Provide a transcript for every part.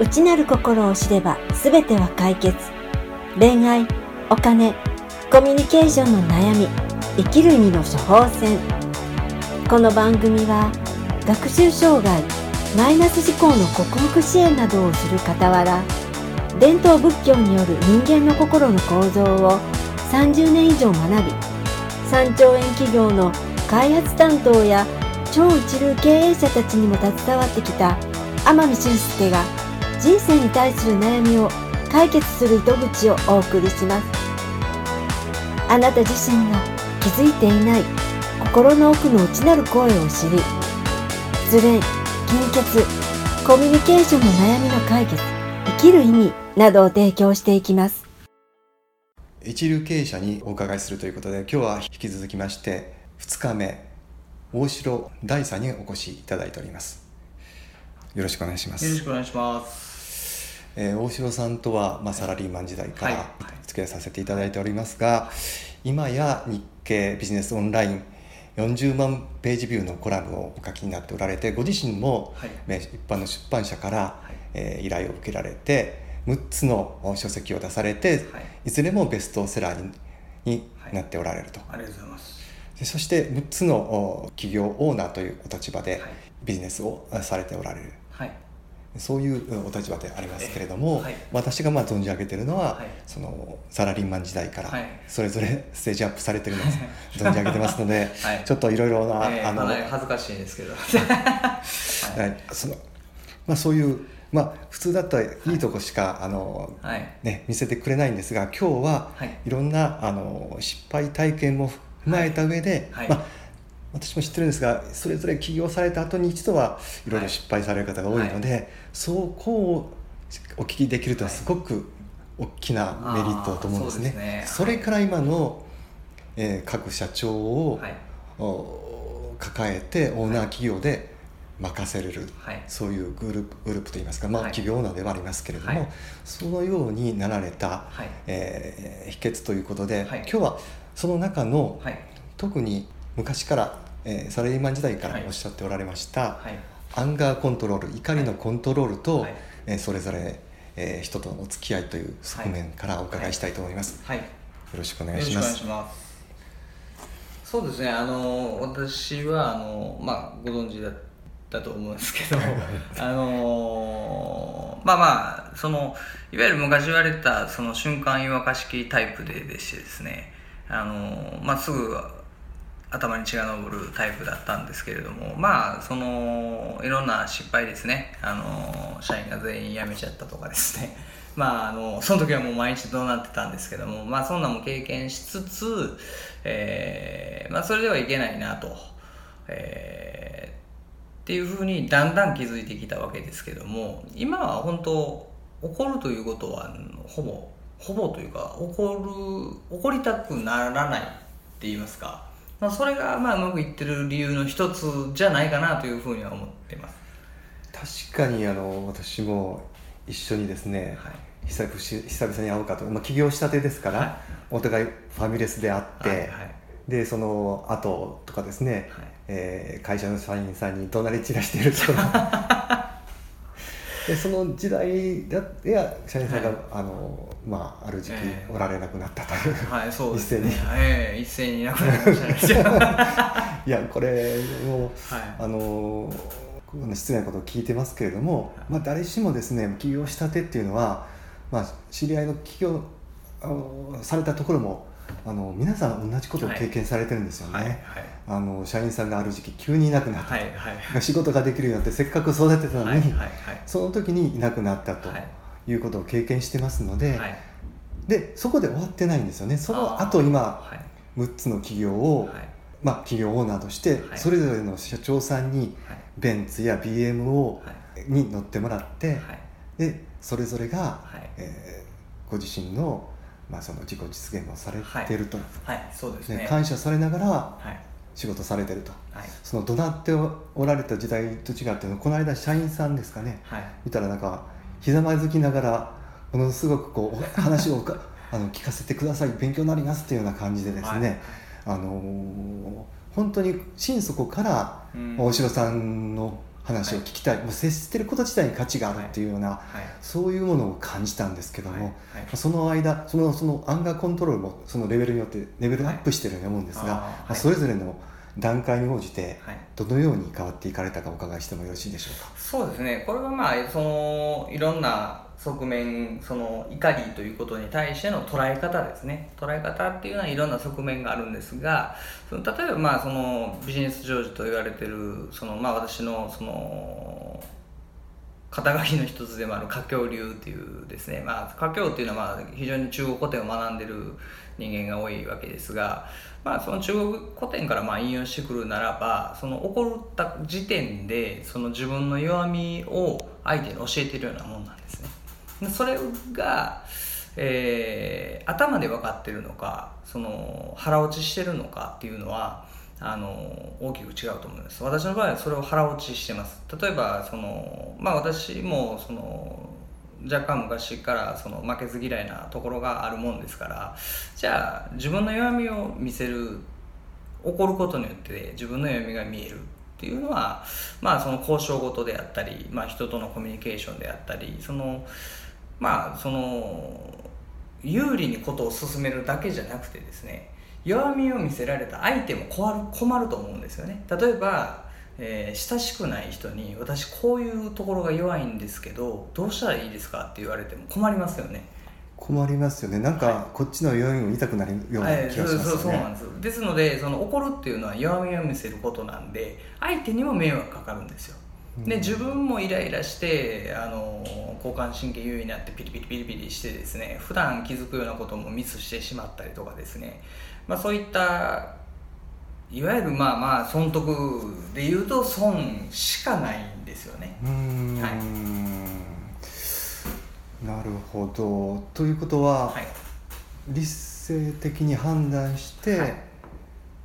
内なる心を知れば全ては解決。恋愛お金コミュニケーションの悩み生きる意味の処方箋。この番組は学習障害マイナス思考の克服支援などをする傍ら伝統仏教による人間の心の構造を30年以上学び3兆円企業の開発担当や超一流経営者たちにも携わってきた天海俊介が人生に対する悩みを解決する糸口をお送りしますあなた自身が気づいていない心の奥の内なる声を知り失恋貧血コミュニケーションの悩みの解決生きる意味などを提供していきます。一流経営者にお伺いするということで今日は引き続きまして2日目大城大さんにお越しいただいております。よろしくお願いします。よろしくお願いしますえー、大城さんとは、まあ、サラリーマン時代から付き合いさせていただいておりますが、今や日経ビジネスオンライン40万ページビューのコラムをお書きになっておられてご自身も、はい、一般の出版社から、はい、えー、依頼を受けられて6つの書籍を出されて、はい、いずれもベストセラーにになっておられると、ありがとうございます。そして6つの企業オーナーというお立場でビジネスをされておられる、はい、そういうお立場でありますけれども、はい、私がまあ存じ上げているのは、はい、そのサラリーマン時代からそれぞれステージアップされてるのを 存じ上げてますので、ちょっといろいろな、えー、あの恥ずかしいですけど、はい。そのまあ、そういうまあ、普通だったらいいとこしか、あのね、見せてくれないんですが今日はい。ろんなあの失敗体験も踏まえた上で、はい、まあ、私も知ってるんですがそれぞれ起業された後に一度はいろいろ失敗される方が多いので、はい、そこをお聞きできるとはすごく大きなメリットだと思うんですね。そすね。それから今の、えー、各社長を、抱えてオーナー企業で任せれる、はい、そういうグループグループといいますか、まあ、企業オーナーではありますけれども、はい、そのようになられた、はい、えー、秘訣ということで、今日はその中の、特に昔から、えー、サラリーマン時代からおっしゃっておられました、アンガーコントロール怒りのコントロールと、はい、えー、それぞれ、えー、人との付き合いという側面からお伺いしたいと思います、はい、よろしくお願いします。そうですね。あの私はあの、まあ、ご存知だだと思うんですけどあのー、まあまあそのいわゆる昔言われたその瞬間湯沸かし器タイプででしてですねあのー、まあ、すぐ頭に血が上るタイプだったんですけれどもまあそのいろんな失敗ですね。あの社員が全員辞めちゃったとかですね。まああのその時はもう毎日どうなってたんですけどもまあそんなも経験しつつ、えーまあ、それではいけないなと、えー、っていうふうにだんだん気づいてきたわけですけども今は本当怒るということはほぼほぼというか怒る怒りたくならないって言いますか。まあ、それがまあうまくいってる理由の一つじゃないかなというふうには思ってます。確かにあの私も一緒にですね、はい、久々に会うかと、まあ、起業したてですから、はい、お互いファミレスで会って、はいはい、でその後とかですね、はい、えー、会社の社員さんに怒鳴り散らしていると でその時代だや社員さんが、はい、あのまあある時期おられなくなったと。いう、はい、そうですね。一斉に、えー、一斉にいなくなりましたね。いやこれも、はい、あの失礼なことを聞いてますけれども、まあ、誰しもですね起業したてっていうのは、まあ、知り合いの起業されたところもあの皆さん同じことを経験されてるんですよね、はいはい、あの社員さんがある時期急にいなくなった、はいはい、仕事ができるようになってせっかく育てたのに、はいはいはい、その時にいなくなったとい。うことを経験してますので、はい、でそこで終わってないんですよね。その後今6つの企業を、まあ、企業オーナーとしてそれぞれの社長さんにベンツや BM を、に乗ってもらって、でそれぞれが、えー、ご自身のまあ、その自己実現をされてると、はい、はい、そうですね。感謝されながら仕事されてると、はい、その怒鳴っておられた時代と違ってこの間社員さんですかね、はい、見たらなんかひざまずきながらものすごくこう話を あの聞かせてください勉強になりますっていうような感じでですね、はい、あのー、本当に心底から大城さんの話を聞きたい、はい、もう接してること自体に価値があるっていうような、はい、そういうものを感じたんですけども、はい、その間そのそのアンガーコントロールもそのレベルによってレベルアップしてるように思うんですが、まあ、それぞれの段階に応じてどのように変わっていかれたかお伺いしてもよろしいでしょうか？そうですね。これはまあそのいろんな側面その怒りということに対しての捉え方ですね捉え方っていうのはいろんな側面があるんですがその例えばまあそのビジネス上手と言われてるそのまあ私のその肩書きの一つでもある華僑流っていうですね、まあ、華僑っていうのはまあ非常に中国古典を学んでる人間が多いわけですが、まあ、その中国古典からまあ引用してくるならばその起こった時点でその自分の弱みを相手に教えてるようなもんなんですね。それが、えー、頭で分かってるのかその腹落ちしてるのかっていうのはあの大きく違うと思います。私の場合はそれを腹落ちしてます。例えばその、まあ、私もその若干昔からその負けず嫌いなところがあるもんですからじゃあ自分の弱みを見せる怒ることによって自分の弱みが見える。っていうのはまあその交渉事であったり、まあ、人とのコミュニケーションであったりそのまあその有利にことを進めるだけじゃなくてですね弱みを見せられた相手も困ると思うんですよね。例えば、えー、親しくない人に私こういうところが弱いんですけどどうしたらいいですかって言われても困りますよね。困りますよね。なんかこっちの弱みも痛くなるような気がしますよね、はい、そうそうなんですですのでその怒るっていうのは弱みを見せることなんで相手にも迷惑かかるんですよ。で自分もイライラしてあの交感神経優位になってピリピリピリピリしてですね普段気づくようなこともミスしてしまったりとかですね、まあ、そういったいわゆるまあまあ損得でいうと損しかないんですよね。はい、なるほど。ということは、はい、理性的に判断して、はい、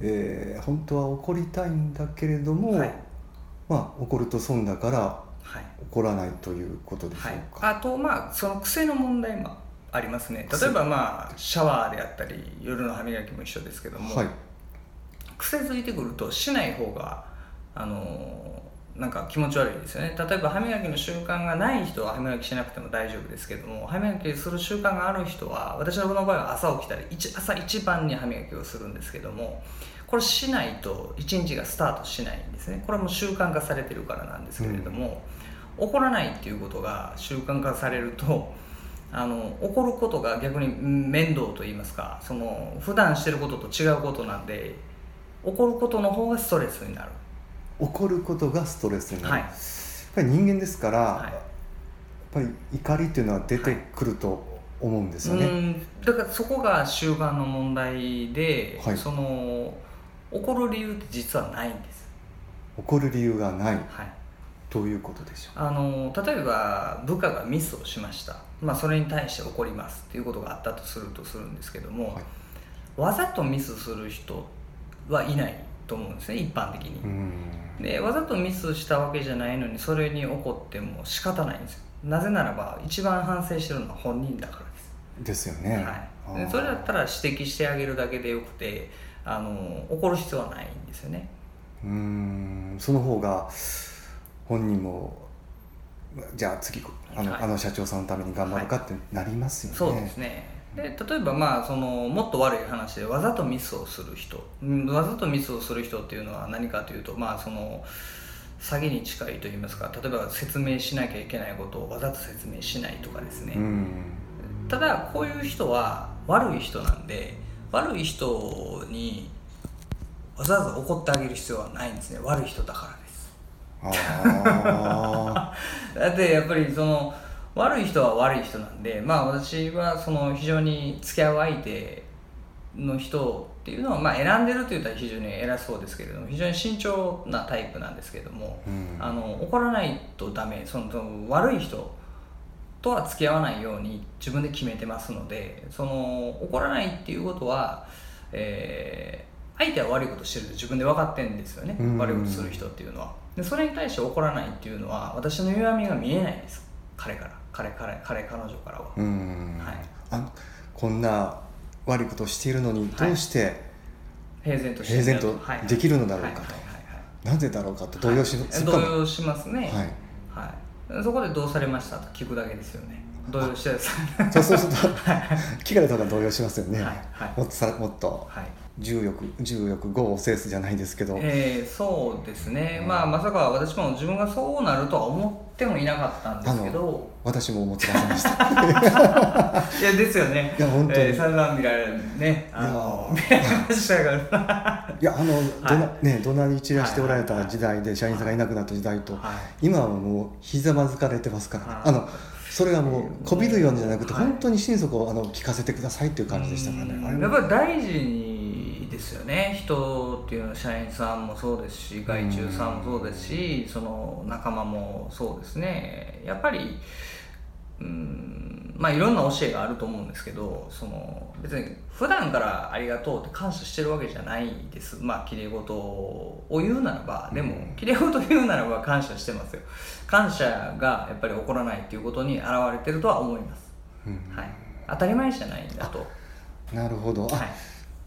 えー、本当は怒りたいんだけれども、はい。まあ、怒ると損だから、怒らないということでしょうか、はい、あとまあその癖の問題もありますね。例えばまあシャワーであったり夜の歯磨きも一緒ですけども、はい、癖づいてくるとしない方があのなんか気持ち悪いですよね。例えば歯磨きの習慣がない人は歯磨きしなくても大丈夫ですけども歯磨きする習慣がある人は私の場合は朝起きたら朝一番に歯磨きをするんですけどもこれしないと一日がスタートしないんですね。これはもう習慣化されてるからなんですけれども、うん、怒らないっていうことが習慣化されると あの怒ることが逆に面倒と言いますかその普段してることと違うことなんで怒ることの方がストレスになる。怒ることがストレスになる、はい、やっぱり人間ですから、はい、やっぱり怒りっていうのは出てくると思うんですよね、はい、だからそこが習慣の問題で、その怒る理由って実はないんです。怒る理由がない、はい、どういうことでしょう？あの例えば部下がミスをしました、まあ、それに対して怒りますっていうことがあったとするとするんですけども、はい、わざとミスする人はいないと思うんですね一般的に。でわざとミスしたわけじゃないのにそれに怒っても仕方ないんですよ。なぜならば一番反省してるのは本人だからです。ですよね、はい、それだったら指摘してあげるだけでよくてあの怒る必要はないんですよね。うん。その方が本人もじゃあ次あのはい、あの社長さんのために頑張るかってなりますよね、はい、そうですね。で例えばまあそのもっと悪い話でわざとミスをする人。わざとミスをする人っていうのは何かというとまあその詐欺に近いと言いますか。例えば説明しなきゃいけないことをわざと説明しないとかですね。ただこういう人は悪い人なんで悪い人にわざわざ怒ってあげる必要はないんですね。悪い人だからだってやっぱりその悪い人は悪い人なんでまあ私はその非常に付き合う相手の人っていうのはまあ選んでると言ったら非常に偉そうですけれども非常に慎重なタイプなんですけれども、うん、あの怒らないとダメそのその悪い人とは付き合わないように自分で決めてますのでその怒らないっていうことは、えー、相手は悪いことしてると自分で分かってるんですよね悪いことする人っていうのはでそれに対して怒らないっていうのは私の弱みが見えないんです。彼から。彼彼彼彼女からは、はい、あこんな悪いことをしているのにどうして、平然とできるのだろうかと。なぜだろうかと動揺し,、はい、動揺しますね。はい、はい、そこでどうされましたと聞くだけですよね。動揺してそうそうすると聞かれたら動揺しますよね、はい。はい、もっとさもっと、はい重欲重欲業を制すじゃないですけど、えー、そうですね、まあまさか私も自分がそうなるとは思ってもいなかったんですけど。私も思ってませんでした。いやですよね。いや本当に、えー、散々見られるね。あの見られましたから。いやあの、はい、どなね怒鳴り散らしておられた時代で社員さんがいなくなった時代と、はい、今はもうひざまずかれてますから、あのそれがもうこびるようじゃなくて、本当に心底あの聞かせてくださいっていう感じでしたからね、やっぱり大事にですよね。人っていうのは社員さんもそうですし外注さんもそうですし、その仲間もそうですね。やっぱりうんまあいろんな教えがあると思うんですけどその別に普段からありがとうって感謝してるわけじゃないです。まあきれい事を言うならばでもきれい事言うならば感謝してますよ。感謝がやっぱり起こらないっていうことに表れてるとは思います、うん、はい、当たり前じゃないんだと。なるほど、はい、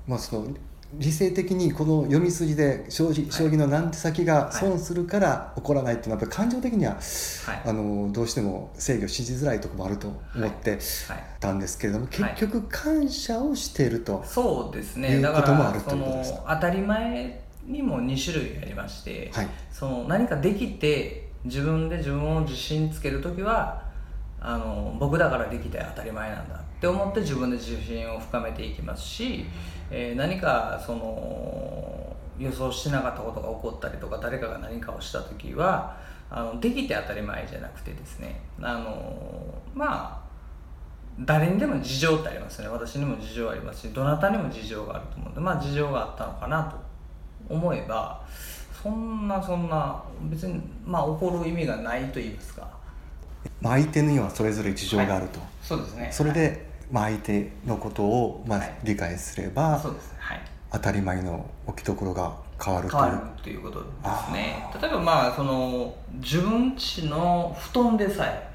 まあその理性的にこの読み筋で将棋将棋の何手先が損するから起こらないっていうのはやっぱ感情的には、はい、あのどうしても制御しづらいところもあると思ってたんですけれども、結局感謝をしていると、そうですね。いうこともあるということですか？当たり前にも2種類ありまして、はい、その何かできて自分で自分を自信つける時はあの僕だからできて当たり前なんだって思って自分で自信を深めていきますし、えー、何かその予想してなかったことが起こったりとか誰かが何かをした時はあのできて当たり前じゃなくてですねあのまあ誰にでも事情ってありますね。私にも事情ありますしどなたにも事情があると思うんでまあ事情があったのかなと思えばそんなそんな別にまあ怒る意味がないと言いますか。相手にはそれぞれ事情があると、はい、そうですね。それで、まあ、相手のことをまあ理解すれば、そうです。はい、当たり前の置きどころが変わるという。変わるということですね。例えばまあその自分ちの布団でさえ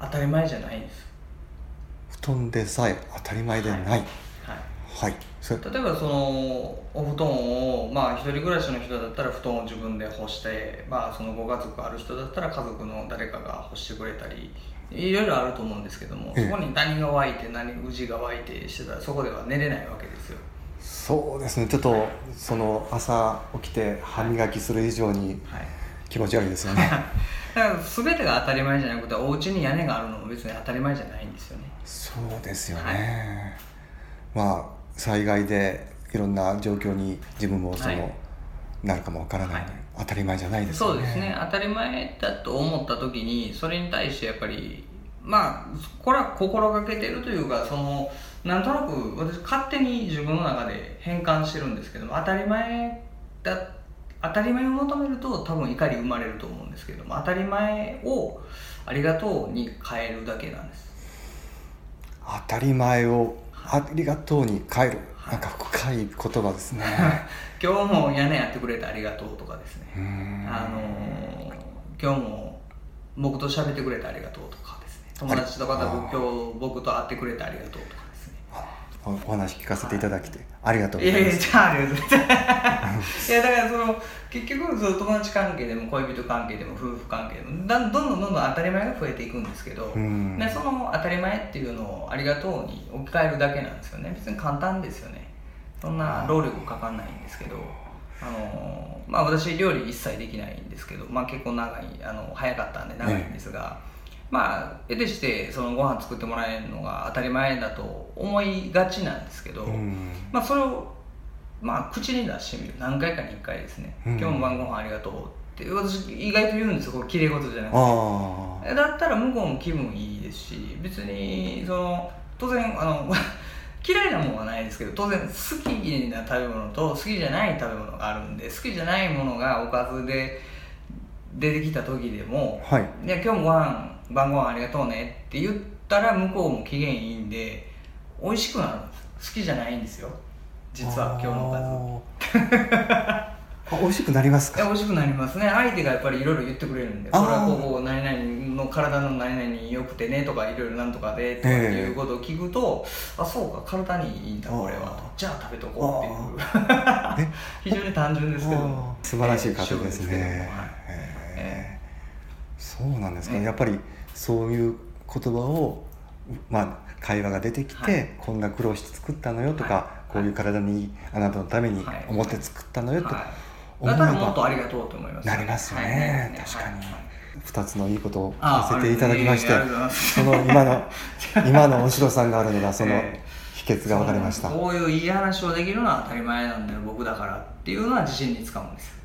当たり前じゃないんです。布団でさえ当たり前でない、はい。はい、例えばそのお布団をまあ一人暮らしの人だったら布団を自分で干してまあそのご家族ある人だったら家族の誰かが干してくれたりいろいろあると思うんですけども、そこに何が湧いて何宇治が湧いてしてたらそこでは寝れないわけですよ。そうですね。ちょっと、はい、その朝起きて歯磨きする以上に気持ち悪いですよね、だから全てが当たり前じゃなくてお家に屋根があるのも別に当たり前じゃないんですよね。そうですよね、はい、まあ災害でいろんな状況に自分もその、はい、なるかもわからない、はい、当たり前じゃないですね。そうですね。当たり前だと思った時にそれに対してやっぱりまあこれは心がけてるというかそのなんとなく私勝手に自分の中で変換してるんですけども当たり前だ当たり前を求めると多分怒り生まれると思うんですけども当たり前をありがとうに変えるだけなんです。当たり前をありがとうに帰る。なんか深い言葉ですね 今日も屋根やってくれてありがとうとかですねあの今日も僕と喋ってくれてありがとうとかですね友達とかと今日僕と会ってくれてありがとうとかお話聞かせていただきて、ありがとうございます。いやいや、じゃあありがとうございます。いや、だからその、結局、その友達関係でも恋人関係でも夫婦関係でも、だどんどんどんどん当たり前が増えていくんですけど、でその当たり前っていうのをありがとうに置き換えるだけなんですよね。別に簡単ですよね。そんな労力かかんないんですけど、あのまあ私料理一切できないんですけど、まあ結構長い、あの早かったんで長いんですが、ねまあ得てしてそのご飯作ってもらえるのが当たり前だと思いがちなんですけど、うん、まあそれをまあ口に出してみる。何回かに1回ですね、うん、今日も晩ご飯ありがとうって私意外と言うんですよ。これきれい事じゃなくて。だったら向こうも気分いいですし別にその当然あの嫌いなものはないですけど当然好きな食べ物と好きじゃない食べ物があるんで好きじゃないものがおかずで出てきた時でも、はい、今日もご飯晩ご飯ありがとうねって言ったら向こうも機嫌いいんで美味しくなるんです好きじゃないんですよ。実は今日のおかず 美味しくなりますか？美味しくなりますね。相手がやっぱりいろいろ言ってくれるんでこれはこう何々の体の何々良くてねとかいろいろなんとかでとかいうことを聞くと、えー、あそうか体にいいんだこれはじゃあ食べとこうっていう。非常に単純ですけど素晴らしい方ですね、えー、そうなんですか、ね、やっぱりそういう言葉をまあ会話が出てきて、はい、こんな苦労して作ったのよとか、はい、こういう体にあなたのために思って作ったのよと、はいだったらもっとありがとうと思います、ね、なりますよね、はい、確かに、はい、2つのいいことをさせていただきまして、その今の今のお城さんがあるのがその 秘訣が分かりました、こういういい話をできるのは当たり前なんだよ僕だからっていうのは自信に使うんです。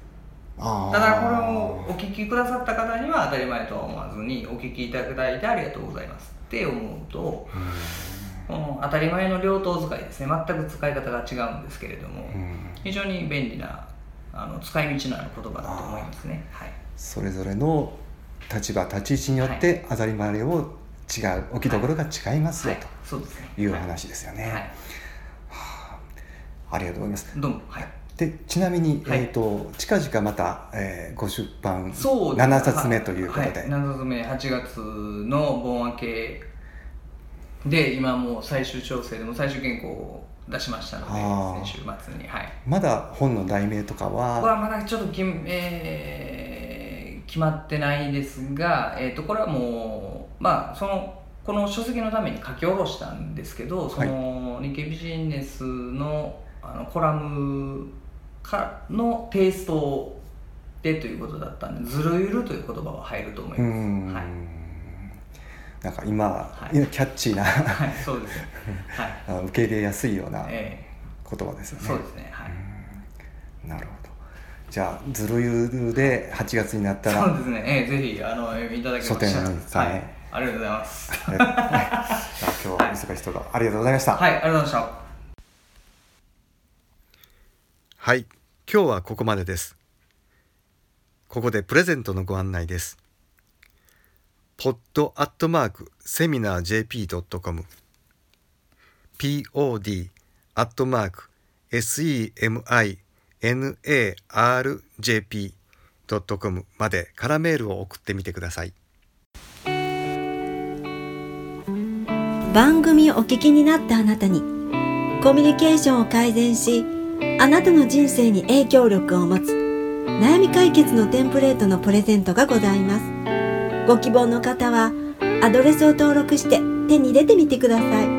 ただこれをお聞きくださった方には当たり前とは思わずにお聞きいただいてありがとうございますって思うと、この当たり前の両党使いですね。全く使い方が違うんですけれども、非常に便利なあの使い道のある言葉だと思いますね、はい、それぞれの立場立ち位置によって当たり前を違う置きどころが違いますよ、はい、という話ですよね、はい。はあ、ありがとうございます。どうも。はい。でちなみに、はい、えーと、近々また、えー、ご出版そう7冊目ということで、はい、7冊目8月の盆明けで今もう最終調整でも最終原稿を出しましたので先週末にはい。まだ本の題名とかは？はまだちょっとき、えー、決まってないですが、えーと、これはもうまあそのこの書籍のために書き下ろしたんですけどその日経ビジネスのあのコラムかのテイストでということだったんでずるゆるという言葉は入ると思います。はいなんか今、はい、キャッチーなはい、そうです、はい、受け入れやすいような言葉ですよね、そうですね。はい。なるほど。じゃあずるゆるで8月になったらそうですね、えー、ぜひあのいただきました、はい、ありがとうございます。じゃあ今日は忙しいところありがとうございました。はいありがとうございました。はい。今日はここまでです。ここでプレゼントのご案内です pod アットマークセミナー jp.com pod アットマーク seminarjp.com までカラメールを送ってみてください。番組をお聞きになったあなたにコミュニケーションを改善しあなたの人生に影響力を持つ悩み解決のテンプレートのプレゼントがございます。ご希望の方はアドレスを登録して手に入れてみてください。